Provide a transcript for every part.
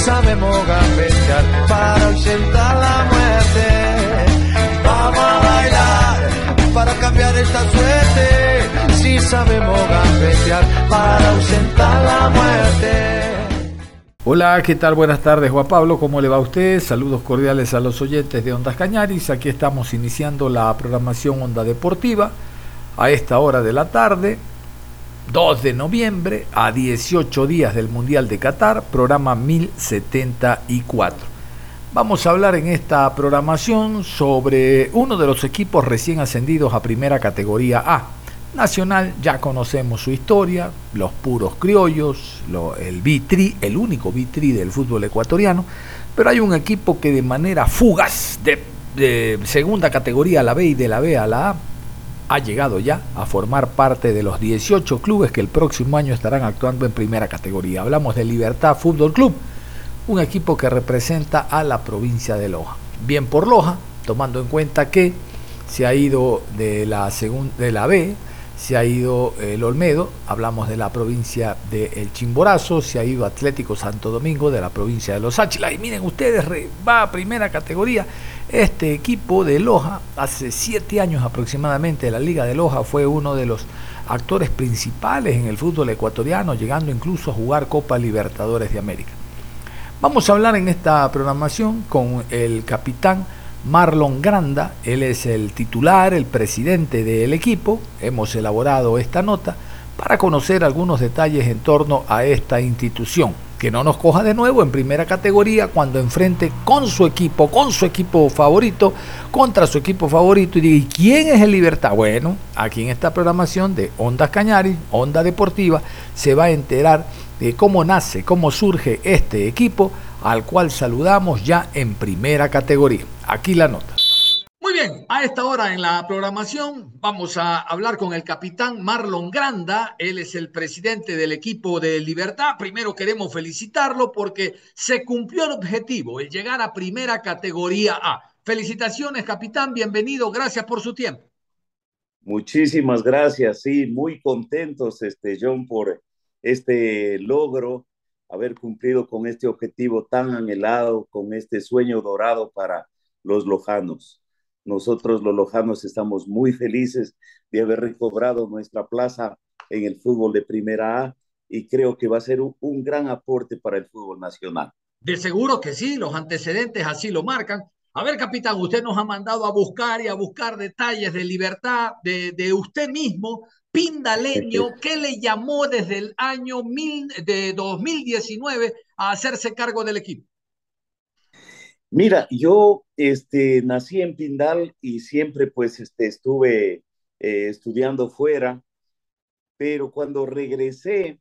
Sabemos gambetear para ausentar la muerte. Vamos a bailar para cambiar esta suerte. Si sabemos gambetear para ausentar la muerte. Hola, ¿qué tal? Buenas tardes, Juan Pablo. ¿Cómo le va a usted? Saludos cordiales a los oyentes de Ondas Cañaris. Aquí estamos iniciando la programación Onda Deportiva a esta hora de la tarde. 2 de noviembre, a 18 días del Mundial de Qatar, programa 1074. Vamos a hablar en esta programación sobre uno de los equipos recién ascendidos a primera categoría A. Nacional, ya conocemos su historia, los puros criollos, el vitri, el único vitri del fútbol ecuatoriano, pero hay un equipo que de manera fugaz de, de segunda categoría a la B y de la B a la A ha llegado ya a formar parte de los 18 clubes que el próximo año estarán actuando en primera categoría. Hablamos de Libertad Fútbol Club, un equipo que representa a la provincia de Loja. Bien por Loja, tomando en cuenta que se ha ido de la, de la B, se ha ido el Olmedo, hablamos de la provincia de El Chimborazo, se ha ido Atlético Santo Domingo de la provincia de Los Áchilas. Y miren ustedes, va a primera categoría. Este equipo de Loja, hace siete años aproximadamente, la Liga de Loja fue uno de los actores principales en el fútbol ecuatoriano, llegando incluso a jugar Copa Libertadores de América. Vamos a hablar en esta programación con el capitán Marlon Granda, él es el titular, el presidente del equipo. Hemos elaborado esta nota para conocer algunos detalles en torno a esta institución. Que no nos coja de nuevo en primera categoría cuando enfrente con su equipo, con su equipo favorito, contra su equipo favorito y diga, ¿y quién es el Libertad? Bueno, aquí en esta programación de Ondas Cañaris, Onda Deportiva, se va a enterar de cómo nace, cómo surge este equipo al cual saludamos ya en primera categoría. Aquí la nota. A esta hora en la programación vamos a hablar con el capitán Marlon Granda. Él es el presidente del equipo de Libertad. Primero queremos felicitarlo porque se cumplió el objetivo, el llegar a primera categoría A. Felicitaciones, capitán, bienvenido, gracias por su tiempo. Muchísimas gracias, sí, muy contentos, este, John, por este logro haber cumplido con este objetivo tan anhelado, con este sueño dorado para los lojanos. Nosotros los lojanos estamos muy felices de haber recobrado nuestra plaza en el fútbol de primera A y creo que va a ser un, gran aporte para el fútbol nacional. De seguro que sí, los antecedentes así lo marcan. A ver, capitán, usted nos ha mandado a buscar y a buscar detalles de libertad de, de usted mismo, Pindaleño, ¿qué le llamó desde el año mil, de 2019 a hacerse cargo del equipo? Mira, yo este, nací en Pindal y siempre pues este, estuve eh, estudiando fuera, pero cuando regresé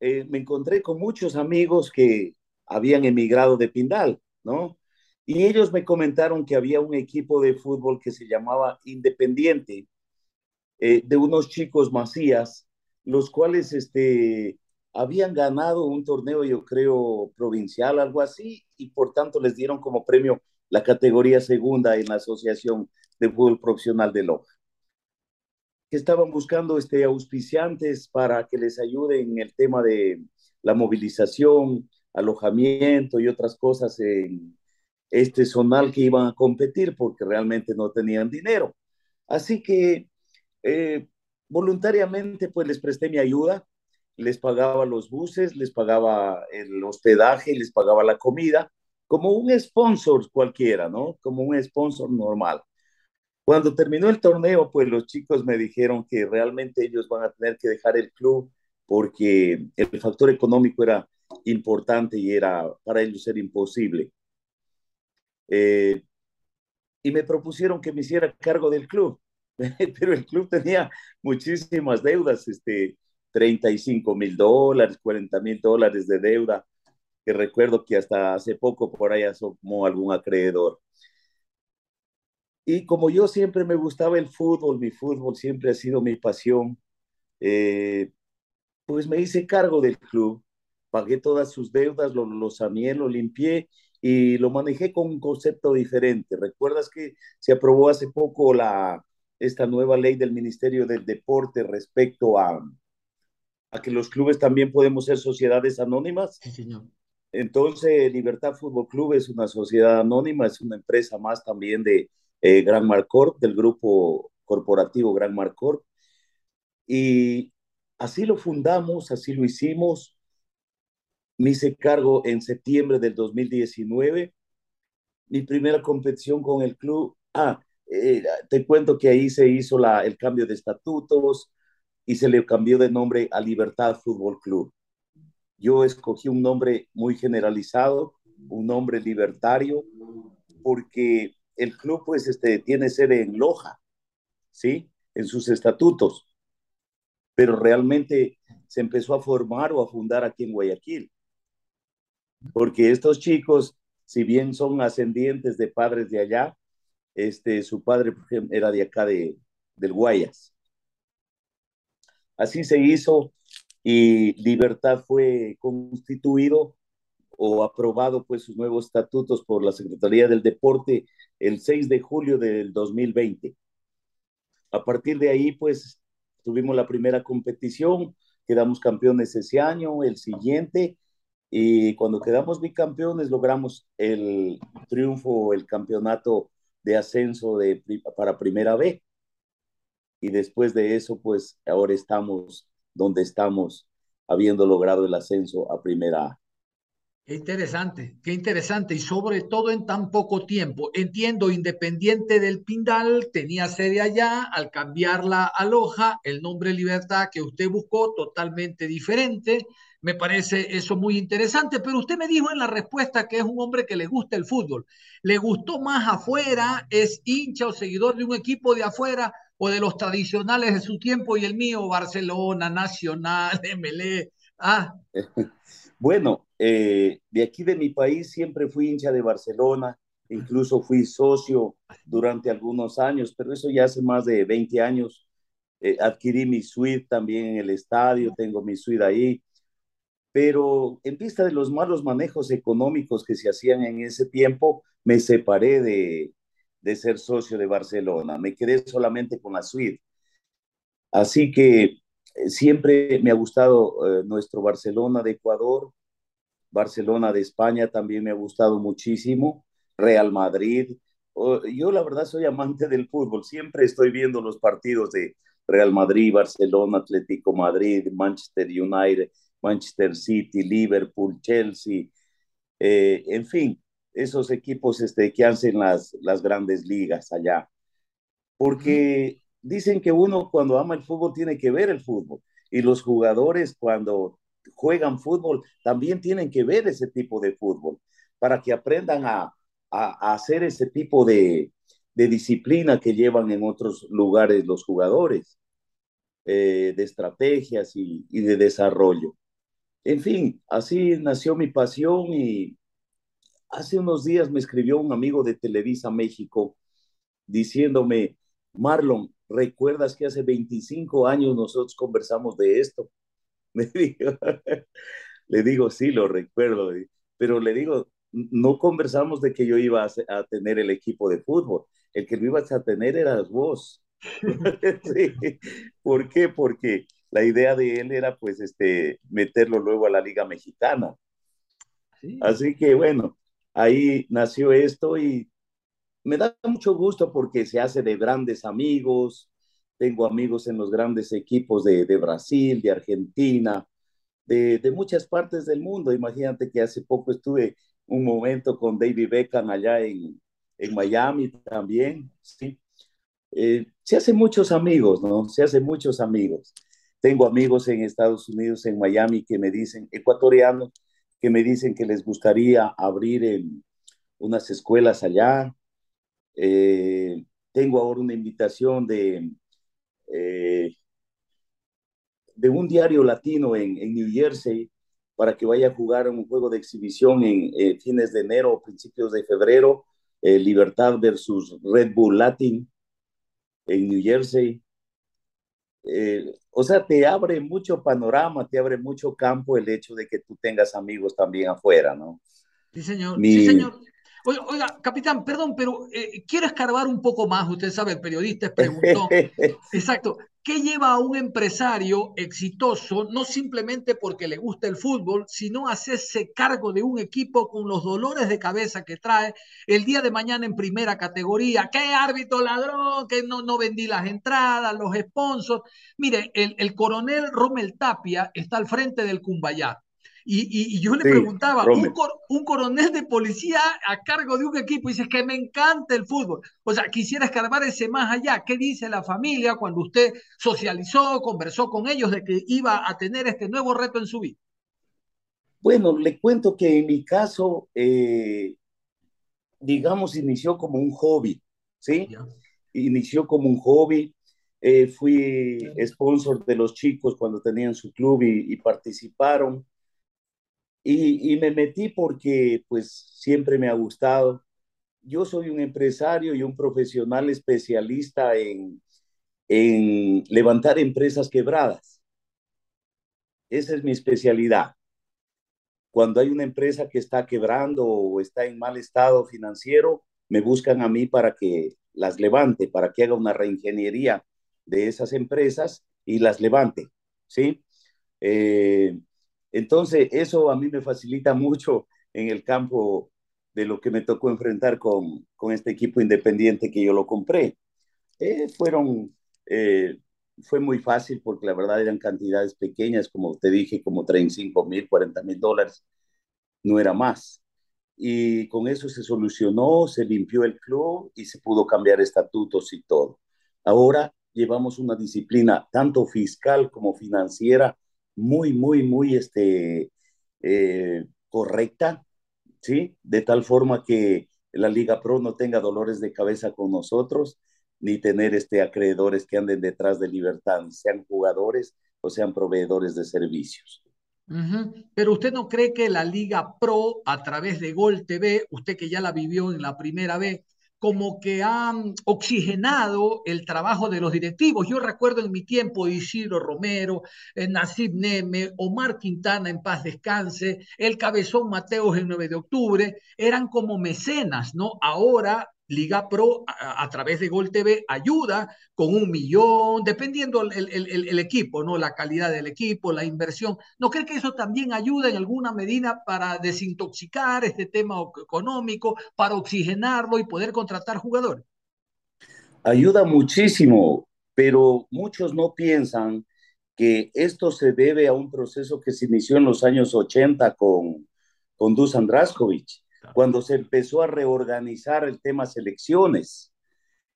eh, me encontré con muchos amigos que habían emigrado de Pindal, ¿no? Y ellos me comentaron que había un equipo de fútbol que se llamaba Independiente, eh, de unos chicos Macías, los cuales este, habían ganado un torneo, yo creo, provincial, algo así, y por tanto les dieron como premio la categoría segunda en la Asociación de Fútbol Profesional de Loja. Estaban buscando este, auspiciantes para que les ayuden en el tema de la movilización, alojamiento y otras cosas en este zonal que iban a competir porque realmente no tenían dinero. Así que eh, voluntariamente pues les presté mi ayuda, les pagaba los buses, les pagaba el hospedaje, les pagaba la comida, como un sponsor cualquiera, ¿no? Como un sponsor normal. Cuando terminó el torneo, pues los chicos me dijeron que realmente ellos van a tener que dejar el club porque el factor económico era importante y era para ellos era imposible. Eh, y me propusieron que me hiciera cargo del club, pero el club tenía muchísimas deudas, este, 35 mil dólares, 40 mil dólares de deuda, que recuerdo que hasta hace poco por ahí asomó algún acreedor. Y como yo siempre me gustaba el fútbol, mi fútbol siempre ha sido mi pasión, eh, pues me hice cargo del club, pagué todas sus deudas, lo, lo saneé, lo limpié y lo manejé con un concepto diferente. ¿Recuerdas que se aprobó hace poco la, esta nueva ley del Ministerio del Deporte respecto a, a que los clubes también podemos ser sociedades anónimas? Sí, señor. Entonces, Libertad Fútbol Club es una sociedad anónima, es una empresa más también de eh, Gran Marcorp, del grupo corporativo Gran Marcorp. Y así lo fundamos, así lo hicimos me hice cargo en septiembre del 2019. Mi primera competición con el club, ah, eh, te cuento que ahí se hizo la, el cambio de estatutos y se le cambió de nombre a Libertad Fútbol Club. Yo escogí un nombre muy generalizado, un nombre libertario, porque el club pues este, tiene sede en Loja, ¿sí? En sus estatutos, pero realmente se empezó a formar o a fundar aquí en Guayaquil porque estos chicos, si bien son ascendientes de padres de allá, este, su padre era de acá de, del Guayas. Así se hizo y Libertad fue constituido o aprobado pues sus nuevos estatutos por la Secretaría del Deporte el 6 de julio del 2020. A partir de ahí pues tuvimos la primera competición, quedamos campeones ese año, el siguiente y cuando quedamos bicampeones logramos el triunfo, el campeonato de ascenso de, para Primera B. Y después de eso, pues ahora estamos donde estamos, habiendo logrado el ascenso a Primera A. Qué interesante, qué interesante y sobre todo en tan poco tiempo. Entiendo, Independiente del Pindal tenía sede allá, al cambiarla a Loja, el nombre Libertad que usted buscó totalmente diferente, me parece eso muy interesante, pero usted me dijo en la respuesta que es un hombre que le gusta el fútbol. ¿Le gustó más afuera? ¿Es hincha o seguidor de un equipo de afuera o de los tradicionales de su tiempo y el mío, Barcelona, Nacional, MLE? Ah. Bueno, eh, de aquí de mi país siempre fui hincha de Barcelona, incluso fui socio durante algunos años, pero eso ya hace más de 20 años. Eh, adquirí mi suite también en el estadio, tengo mi suite ahí pero en vista de los malos manejos económicos que se hacían en ese tiempo, me separé de, de ser socio de Barcelona, me quedé solamente con la suite. Así que eh, siempre me ha gustado eh, nuestro Barcelona de Ecuador, Barcelona de España también me ha gustado muchísimo, Real Madrid. Yo la verdad soy amante del fútbol, siempre estoy viendo los partidos de Real Madrid, Barcelona, Atlético Madrid, Manchester United, Manchester City, Liverpool, Chelsea, eh, en fin, esos equipos este, que hacen las, las grandes ligas allá. Porque dicen que uno cuando ama el fútbol tiene que ver el fútbol y los jugadores cuando juegan fútbol también tienen que ver ese tipo de fútbol para que aprendan a, a, hacer ese tipo de, de, disciplina que llevan en otros lugares los jugadores, eh, de estrategias y, y de desarrollo. En fin, así nació mi pasión y hace unos días me escribió un amigo de Televisa México diciéndome, Marlon, ¿recuerdas que hace 25 años nosotros conversamos de esto? Me dijo, le digo, sí, lo recuerdo, pero le digo, no conversamos de que yo iba a, tener el equipo de fútbol, el que lo ibas a tener eras vos. ¿Por qué? Porque la idea de él era pues este, meterlo luego a la Liga Mexicana. Así que bueno, ahí nació esto y me da mucho gusto porque se hace de grandes amigos. Tengo amigos en los grandes equipos de, Brasil, de Argentina, de, de, muchas partes del mundo. Imagínate que hace poco estuve un momento con David Beckham allá en, en Miami también, ¿sí? Eh, se hacen muchos amigos, ¿no? Se hacen muchos amigos. Tengo amigos en Estados Unidos, en Miami, que me dicen, ecuatorianos, que me dicen que les gustaría abrir unas escuelas allá. Eh, tengo ahora una invitación de, eh, de un diario latino en, en, New Jersey para que vaya a jugar un juego de exhibición en eh, fines de enero o principios de febrero, Libertad versus Red Bull Latin en New Jersey. Eh, o sea, te abre mucho panorama, te abre mucho campo el hecho de que tú tengas amigos también afuera, ¿no? Sí, señor. Mi... Sí, señor. Oiga, oiga, capitán, perdón, pero eh, quiero escarbar un poco más. Usted sabe, el periodista preguntó. exacto. ¿Qué lleva a un empresario exitoso, no simplemente porque le gusta el fútbol, sino hacerse cargo de un equipo con los dolores de cabeza que trae el día de mañana en primera categoría? ¿Qué árbitro ladrón? Que no, no vendí las entradas, los sponsors. Mire, el, el coronel Rommel Tapia está al frente del Cumbayá y, y, yo le sí, preguntaba, un, cor, un, coronel de policía a cargo de un equipo, y dice que me encanta el fútbol. O sea, quisiera escarbar ese más allá. ¿Qué dice la familia cuando usted socializó, conversó con ellos de que iba a tener este nuevo reto en su vida? Bueno, le cuento que en mi caso, eh, digamos, inició como un hobby, ¿sí? Yeah. Inició como un hobby. Eh, fui sponsor de los chicos cuando tenían su club y, y participaron. Y, me metí porque pues siempre me ha gustado. Yo soy un empresario y un profesional especialista en, en levantar empresas quebradas. Esa es mi especialidad. Cuando hay una empresa que está quebrando o está en mal estado financiero, me buscan a mí para que las levante, para que haga una reingeniería de esas empresas y las levante, ¿sí? Eh, entonces, eso a mí me facilita mucho en el campo de lo que me tocó enfrentar con, con este equipo independiente que yo lo compré. Eh, fueron, eh, fue muy fácil porque la verdad eran cantidades pequeñas, como te dije, como 35 mil, 40 mil dólares, no era más. Y con eso se solucionó, se limpió el club y se pudo cambiar estatutos y todo. Ahora llevamos una disciplina tanto fiscal como financiera muy, muy, muy este, eh, correcta, ¿sí? De tal forma que la Liga Pro no tenga dolores de cabeza con nosotros, ni tener este, acreedores que anden detrás de libertad, sean jugadores o sean proveedores de servicios. Pero usted no cree que la Liga Pro, a través de Gol TV, usted que ya la vivió en la primera vez, como que han oxigenado el trabajo de los directivos. Yo recuerdo en mi tiempo Isidro Romero, eh, Nasib Neme, Omar Quintana en paz descanse, el Cabezón Mateos el 9 de octubre, eran como mecenas, ¿no? Ahora Liga Pro a, través de Gol TV ayuda con un millón, dependiendo el, equipo, ¿no? La calidad del equipo, la inversión. ¿No cree que eso también ayuda en alguna medida para desintoxicar este tema económico, para oxigenarlo y poder contratar jugadores? Ayuda muchísimo, pero muchos no piensan que esto se debe a un proceso que se inició en los años 80 con, con Dusan Draskovic cuando se empezó a reorganizar el tema selecciones.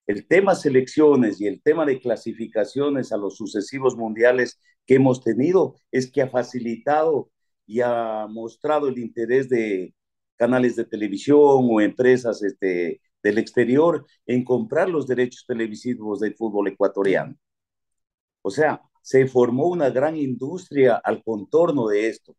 El tema selecciones y el tema de clasificaciones a los sucesivos mundiales que hemos tenido es que ha facilitado y ha mostrado el interés de canales de televisión o empresas este, del exterior en comprar los derechos televisivos del fútbol ecuatoriano. O sea, se formó una gran industria al contorno de esto.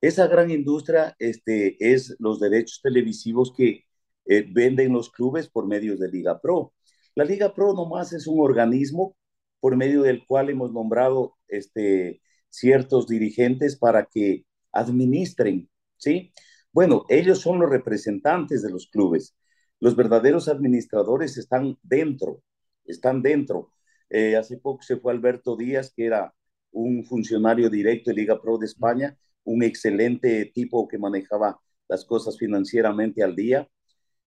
Esa gran industria este, es los derechos televisivos que eh, venden los clubes por medio de Liga Pro. La Liga Pro nomás es un organismo por medio del cual hemos nombrado este, ciertos dirigentes para que administren, ¿sí? Bueno, ellos son los representantes de los clubes. Los verdaderos administradores están dentro, están dentro. Eh, hace poco se fue Alberto Díaz, que era un funcionario directo de Liga Pro de España, un excelente tipo que manejaba las cosas financieramente al día.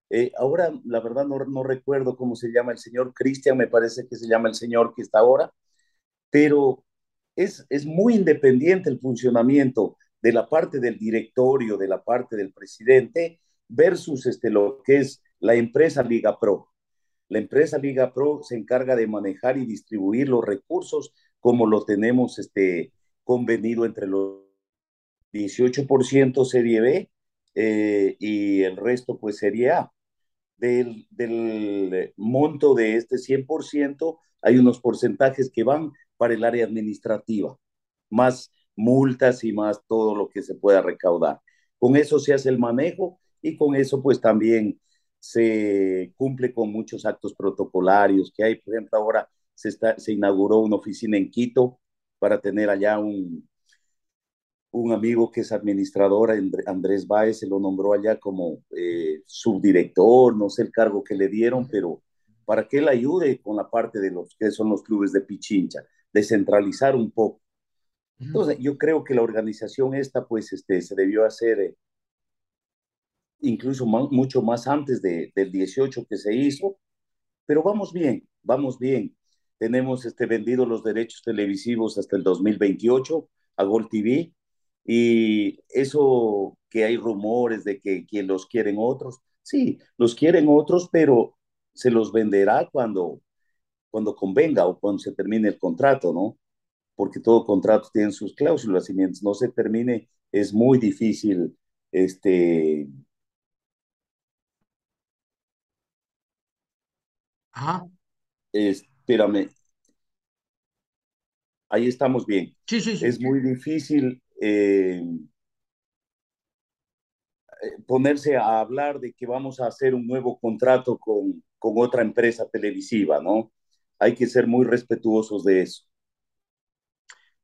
Eh, ahora, la verdad, no, no, recuerdo cómo se llama el señor Cristian, me parece que se llama el señor que está ahora, pero es, es muy independiente el funcionamiento de la parte del directorio, de la parte del presidente, versus este, lo que es la empresa Liga Pro. La empresa Liga Pro se encarga de manejar y distribuir los recursos como lo tenemos este, convenido entre los 18% Serie B eh, y el resto pues Serie A. del, del monto de este 100%, hay unos porcentajes que van para el área administrativa, más multas y más todo lo que se pueda recaudar. Con eso se hace el manejo y con eso pues también se cumple con muchos actos protocolarios que hay. Por ejemplo, ahora se, está, se inauguró una oficina en Quito para tener allá un, un amigo que es administrador, Andrés Báez, se lo nombró allá como eh, subdirector, no sé el cargo que le dieron, pero para que él ayude con la parte de los que son los clubes de Pichincha, descentralizar un poco. Entonces, yo creo que la organización esta, pues, este, se debió hacer eh, incluso mucho más antes de, del 18 que se hizo, pero vamos bien, vamos bien. Tenemos este, vendido los derechos televisivos hasta el 2028 a Gold TV y eso que hay rumores de que, quien los quieren otros, sí, los quieren otros, pero se los venderá cuando, cuando convenga o cuando se termine el contrato, ¿no? Porque todo contrato tiene sus cláusulas y mientras no se termine es muy difícil este, Ajá. espérame. Ahí estamos bien. Sí, sí, sí. Es muy difícil eh, ponerse a hablar de que vamos a hacer un nuevo contrato con, con otra empresa televisiva, ¿no? Hay que ser muy respetuosos de eso.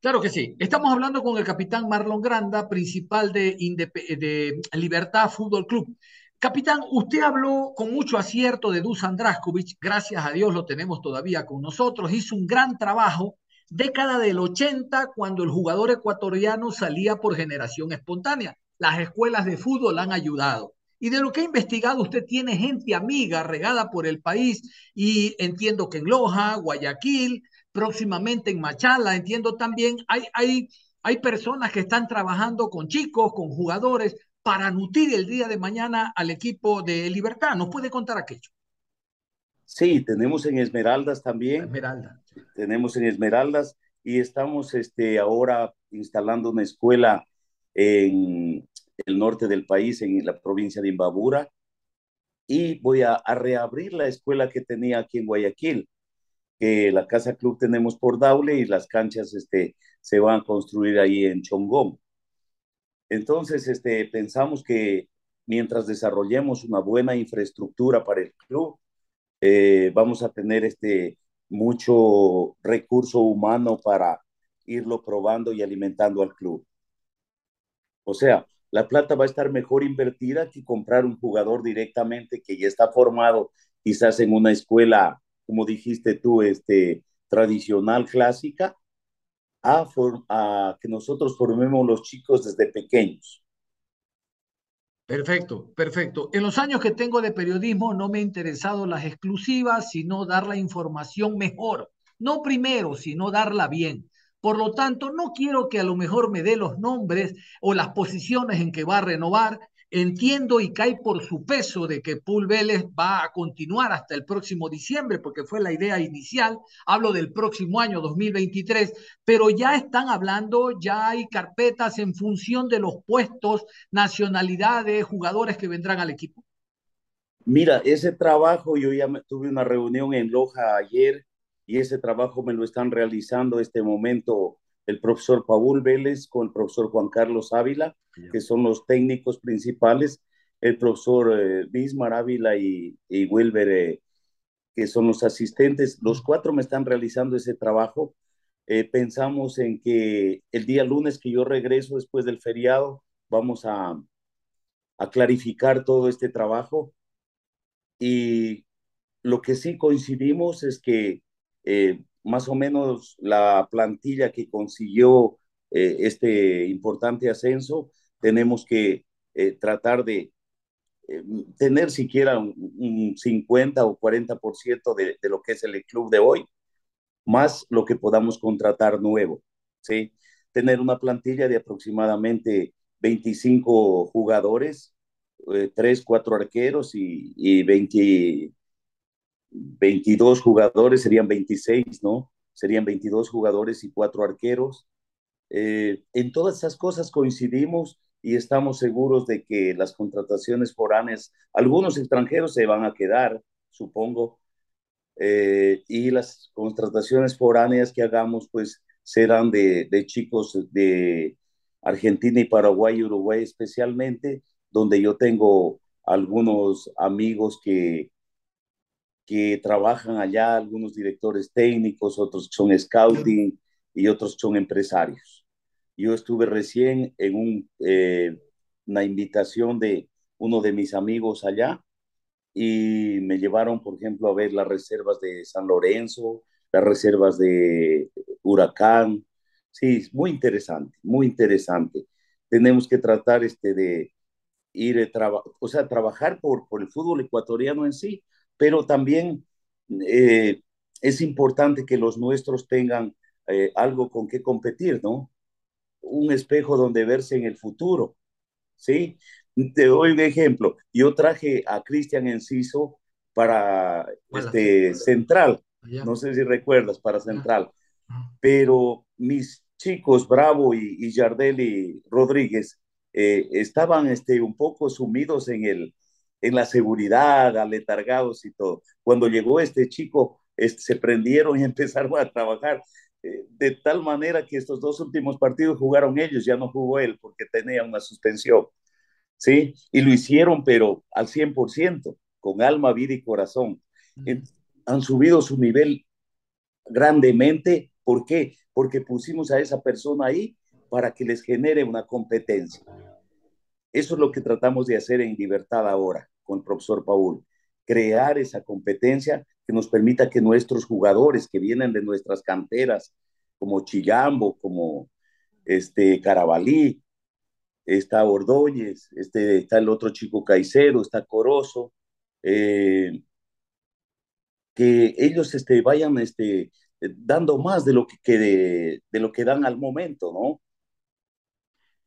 Claro que sí. Estamos hablando con el capitán Marlon Granda, principal de, de Libertad Fútbol Club. Capitán, usted habló con mucho acierto de Dusan Draskovic, gracias a Dios lo tenemos todavía con nosotros, hizo un gran trabajo, década del 80, cuando el jugador ecuatoriano salía por generación espontánea. Las escuelas de fútbol han ayudado. Y de lo que ha investigado, usted tiene gente amiga regada por el país y entiendo que en Loja, Guayaquil, próximamente en Machala, entiendo también, hay, hay, hay personas que están trabajando con chicos, con jugadores para nutrir el día de mañana al equipo de Libertad. ¿Nos puede contar aquello? Sí, tenemos en Esmeraldas también. Esmeralda. Tenemos en Esmeraldas y estamos este, ahora instalando una escuela en el norte del país, en la provincia de Imbabura, y voy a, a reabrir la escuela que tenía aquí en Guayaquil, que la Casa Club tenemos por Daule y las canchas este, se van a construir ahí en Chongón. Entonces, este, pensamos que mientras desarrollemos una buena infraestructura para el club, eh, vamos a tener este, mucho recurso humano para irlo probando y alimentando al club. O sea, la plata va a estar mejor invertida que comprar un jugador directamente que ya está formado quizás en una escuela, como dijiste tú, este, tradicional, clásica, a, que nosotros formemos los chicos desde pequeños. Perfecto, perfecto. En los años que tengo de periodismo no me ha interesado las exclusivas, sino dar la información mejor. No primero, sino darla bien. Por lo tanto, no quiero que a lo mejor me dé los nombres o las posiciones en que va a renovar, Entiendo y cae por su peso de que Pool Vélez va a continuar hasta el próximo diciembre, porque fue la idea inicial. Hablo del próximo año 2023, pero ya están hablando, ya hay carpetas en función de los puestos, nacionalidades, jugadores que vendrán al equipo. Mira, ese trabajo, yo ya tuve una reunión en Loja ayer y ese trabajo me lo están realizando este momento el profesor Paul Vélez con el profesor Juan Carlos Ávila, que son los técnicos principales, el profesor eh, Bismar Ávila y, Wilber, eh, que son los asistentes. Los cuatro me están realizando ese trabajo. Eh, pensamos en que el día lunes que yo regreso después del feriado, vamos a, a clarificar todo este trabajo. Y lo que sí coincidimos es que más o menos la plantilla que consiguió eh, este importante ascenso, tenemos que eh, tratar de eh, tener siquiera un, 50 o 40% de, de lo que es el club de hoy, más lo que podamos contratar nuevo, ¿sí? Tener una plantilla de aproximadamente 25 jugadores, 3, 4 arqueros y, y 20, 22 jugadores, serían 26, ¿no? Serían 22 jugadores y cuatro arqueros. Eh, en todas esas cosas coincidimos y estamos seguros de que las contrataciones foráneas, algunos extranjeros se van a quedar, supongo, eh, y las contrataciones foráneas que hagamos, pues serán de, de chicos de Argentina y Paraguay Uruguay especialmente, donde yo tengo algunos amigos que, que trabajan allá, algunos directores técnicos, otros son scouting y otros son empresarios. Yo estuve recién en un, eh, una invitación de uno de mis amigos allá y me llevaron, por ejemplo, a ver las reservas de San Lorenzo, las reservas de Huracán. Sí, muy interesante, muy interesante. Tenemos que tratar este de ir, a eh, o sea, trabajar por, por el fútbol ecuatoriano en sí, pero también eh, es importante que los nuestros tengan algo con qué competir, ¿no? un espejo donde verse en el futuro. ¿Sí? Te doy un ejemplo. Yo traje a Cristian Enciso para este, Central. No sé si recuerdas, para Central. Pero mis chicos, Bravo y, y Yardelli Rodríguez, eh, estaban este, un poco sumidos en, el, en la seguridad, aletargados y todo. Cuando llegó este chico, este, se prendieron y empezaron a trabajar. Eh, de tal manera que estos dos últimos partidos jugaron ellos, ya no jugó él porque tenía una suspensión, ¿sí? Y lo hicieron, pero al 100%, con alma, vida y corazón. Han subido su nivel grandemente. ¿Por qué? Porque pusimos a esa persona ahí para que les genere una competencia. Eso es lo que tratamos de hacer en Libertad ahora con el profesor Paul, crear esa competencia que nos permita que nuestros jugadores que vienen de nuestras canteras, como Chillambo, como este Carabalí, está Ordóñez, este, está el otro chico Caicero, está Corozo, eh, que ellos este, vayan este, dando más de lo que, de, de, lo que dan al momento, ¿no?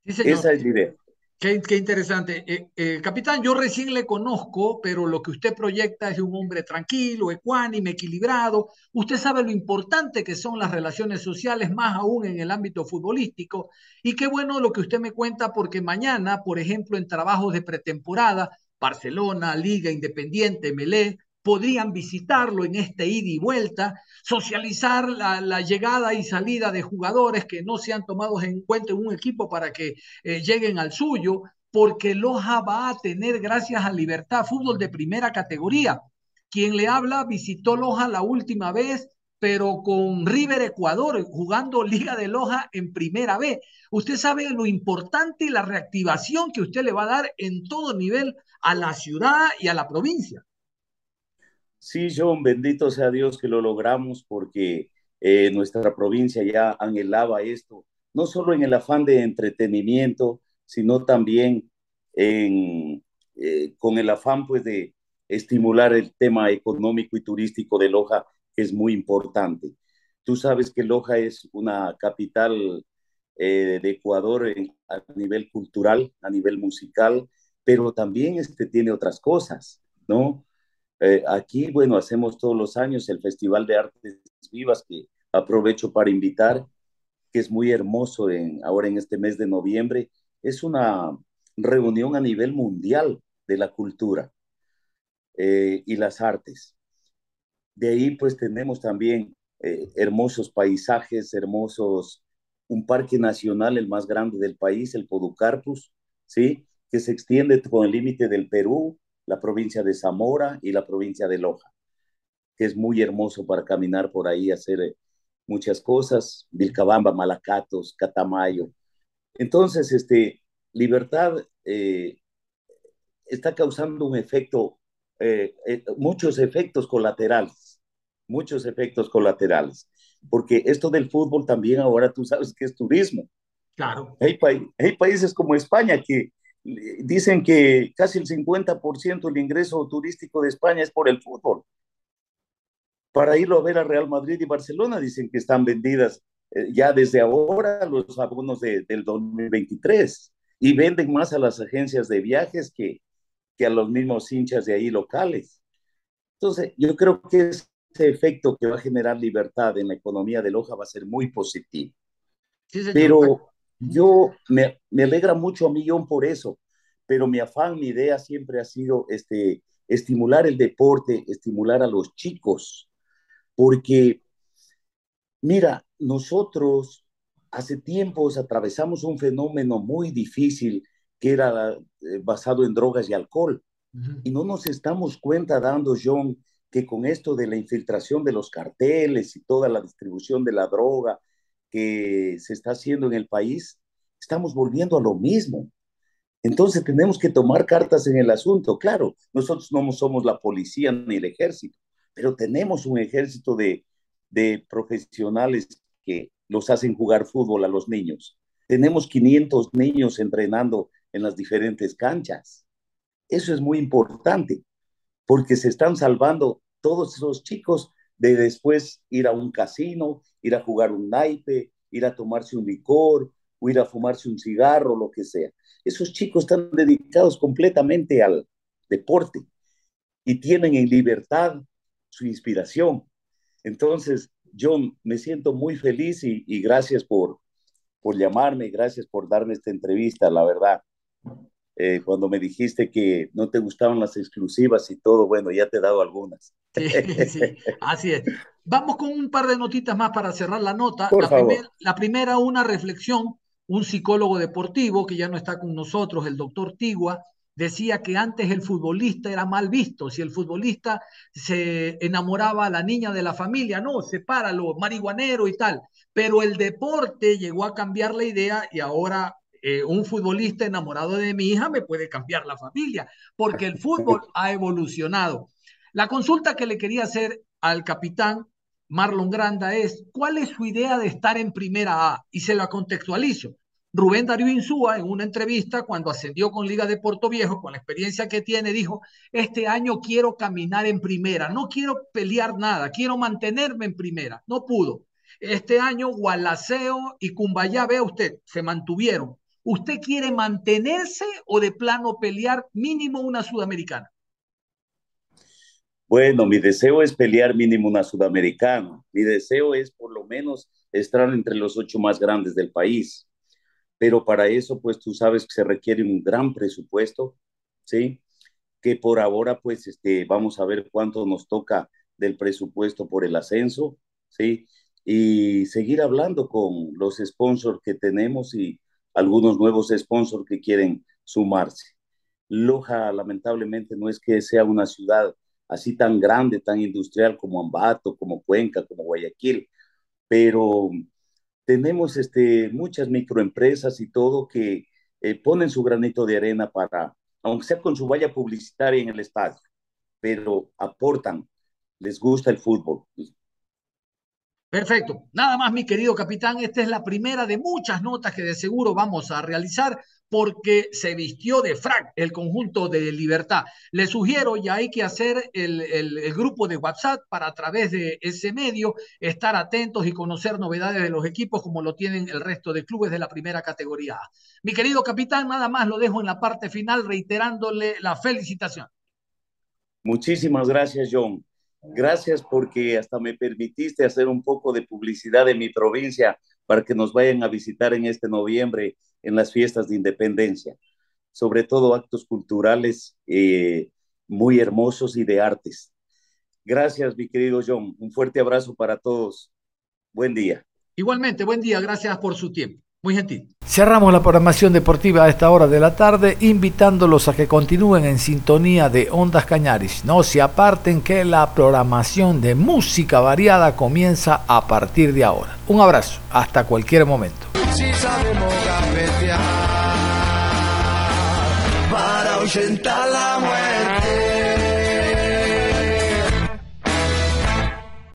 Esa es la idea. Qué, interesante. Eh, eh, capitán, yo recién le conozco, pero lo que usted proyecta es un hombre tranquilo, ecuánime, equilibrado. Usted sabe lo importante que son las relaciones sociales, más aún en el ámbito futbolístico. Y qué bueno lo que usted me cuenta, porque mañana, por ejemplo, en trabajos de pretemporada, Barcelona, Liga Independiente, Melé, podrían visitarlo en este ida y vuelta, socializar la, llegada y salida de jugadores que no se han tomado en cuenta en un equipo para que eh, lleguen al suyo, porque Loja va a tener, gracias a Libertad, fútbol de primera categoría. Quien le habla visitó Loja la última vez, pero con River Ecuador, jugando Liga de Loja en primera vez. Usted sabe lo importante y la reactivación que usted le va a dar en todo nivel a la ciudad y a la provincia. Sí, John, bendito sea Dios que lo logramos porque eh, nuestra provincia ya anhelaba esto, no solo en el afán de entretenimiento, sino también en, eh, con el afán pues de estimular el tema económico y turístico de Loja, que es muy importante. Tú sabes que Loja es una capital eh, de Ecuador a nivel cultural, a nivel musical, pero también este, tiene otras cosas, ¿no? Eh, aquí, bueno, hacemos todos los años el Festival de Artes Vivas, que aprovecho para invitar, que es muy hermoso en, ahora en este mes de noviembre. Es una reunión a nivel mundial de la cultura eh, y las artes. De ahí pues tenemos también eh, hermosos paisajes, hermosos, un parque nacional, el más grande del país, el Poducarpus, ¿sí? que se extiende con el límite del Perú, la provincia de Zamora y la provincia de Loja, que es muy hermoso para caminar por ahí, hacer eh, muchas cosas, Vilcabamba, Malacatos, Catamayo. Entonces, este, Libertad eh, está causando un efecto, eh, muchos efectos colaterales, muchos efectos colaterales, porque esto del fútbol también ahora tú sabes que es turismo. Claro. Hay, hay países como España que dicen que casi el 50% del ingreso turístico de España es por el fútbol. Para irlo a ver a Real Madrid y Barcelona dicen que están vendidas eh, ya desde ahora los abonos del 2023 y venden más a las agencias de viajes que, que a los mismos hinchas de ahí locales. Entonces, yo creo que ese efecto que va a generar libertad en la economía de Loja va a ser muy positivo. Pero Yo me, me alegra mucho a mí, John, por eso, pero mi afán, mi idea siempre ha sido este, estimular el deporte, estimular a los chicos, porque, mira, nosotros hace tiempos atravesamos un fenómeno muy difícil que era eh, basado en drogas y alcohol. Y no nos estamos cuenta dando, John, que con esto de la infiltración de los carteles y toda la distribución de la droga que se está haciendo en el país, estamos volviendo a lo mismo. Entonces tenemos que tomar cartas en el asunto. Claro, nosotros no somos la policía ni el ejército, pero tenemos un ejército de, de profesionales que los hacen jugar fútbol a los niños. Tenemos 500 niños entrenando en las diferentes canchas. Eso es muy importante, porque se están salvando todos esos chicos de después ir a un casino, ir a jugar un naipe, ir a tomarse un licor, o ir a fumarse un cigarro, lo que sea. Esos chicos están dedicados completamente al deporte y tienen en libertad su inspiración. Entonces, yo me siento muy feliz y, gracias por, por llamarme, gracias por darme esta entrevista, la verdad. Eh, cuando me dijiste que no te gustaban las exclusivas y todo, bueno, ya te he dado algunas. Sí, sí, así es. Vamos con un par de notitas más para cerrar la nota. Por la, favor. la primera, una reflexión. Un psicólogo deportivo que ya no está con nosotros, el doctor Tigua, decía que antes el futbolista era mal visto, si el futbolista se enamoraba a la niña de la familia, no, sepáralo, marihuanero y tal, pero el deporte llegó a cambiar la idea y ahora eh, un futbolista enamorado de mi hija me puede cambiar la familia, porque el fútbol ha evolucionado. La consulta que le quería hacer al capitán Marlon Granda es, ¿cuál es su idea de estar en primera A? Y se la contextualizo. Rubén Darío Insúa, en una entrevista, cuando ascendió con Liga de Puerto Viejo, con la experiencia que tiene, dijo, este año quiero caminar en primera, no quiero pelear nada, quiero mantenerme en primera. No pudo. Este año Gualaceo y Cumbayá, vea usted, se mantuvieron. ¿Usted quiere mantenerse o de plano pelear mínimo una sudamericana? Bueno, mi deseo es pelear mínimo una sudamericana. Mi deseo es por lo menos estar entre los ocho más grandes del país pero para eso, pues tú sabes que se requiere un gran presupuesto, ¿sí? Que por ahora, pues, este, vamos a ver cuánto nos toca del presupuesto por el ascenso, ¿sí? Y seguir hablando con los sponsors que tenemos y algunos nuevos sponsors que quieren sumarse. Loja, lamentablemente, no es que sea una ciudad así tan grande, tan industrial como Ambato, como Cuenca, como Guayaquil, pero tenemos este, muchas microempresas y todo que eh, ponen su granito de arena para, aunque sea con su valla publicitaria en el estadio, pero aportan, les gusta el fútbol. Perfecto. Nada más, mi querido capitán. Esta es la primera de muchas notas que de seguro vamos a realizar porque se vistió de frac el conjunto de libertad. Le sugiero, ya hay que hacer el, el, el, grupo de WhatsApp para a través de ese medio estar atentos y conocer novedades de los equipos como lo tienen el resto de clubes de la primera categoría. Mi querido capitán, nada más lo dejo en la parte final reiterándole la felicitación. Muchísimas gracias, John. Gracias porque hasta me permitiste hacer un poco de publicidad de mi provincia para que nos vayan a visitar en este noviembre en las fiestas de independencia. Sobre todo actos culturales eh, muy hermosos y de artes. Gracias, mi querido John. Un fuerte abrazo para todos. Buen día. Igualmente, buen día. Gracias por su tiempo. Muy gentil. Cerramos la programación deportiva a esta hora de la tarde, invitándolos a que continúen en sintonía de Ondas Cañaris. No se aparten que la programación de música variada comienza a partir de ahora. Un abrazo, hasta cualquier momento. Si sabemos para ahuyentar la muerte.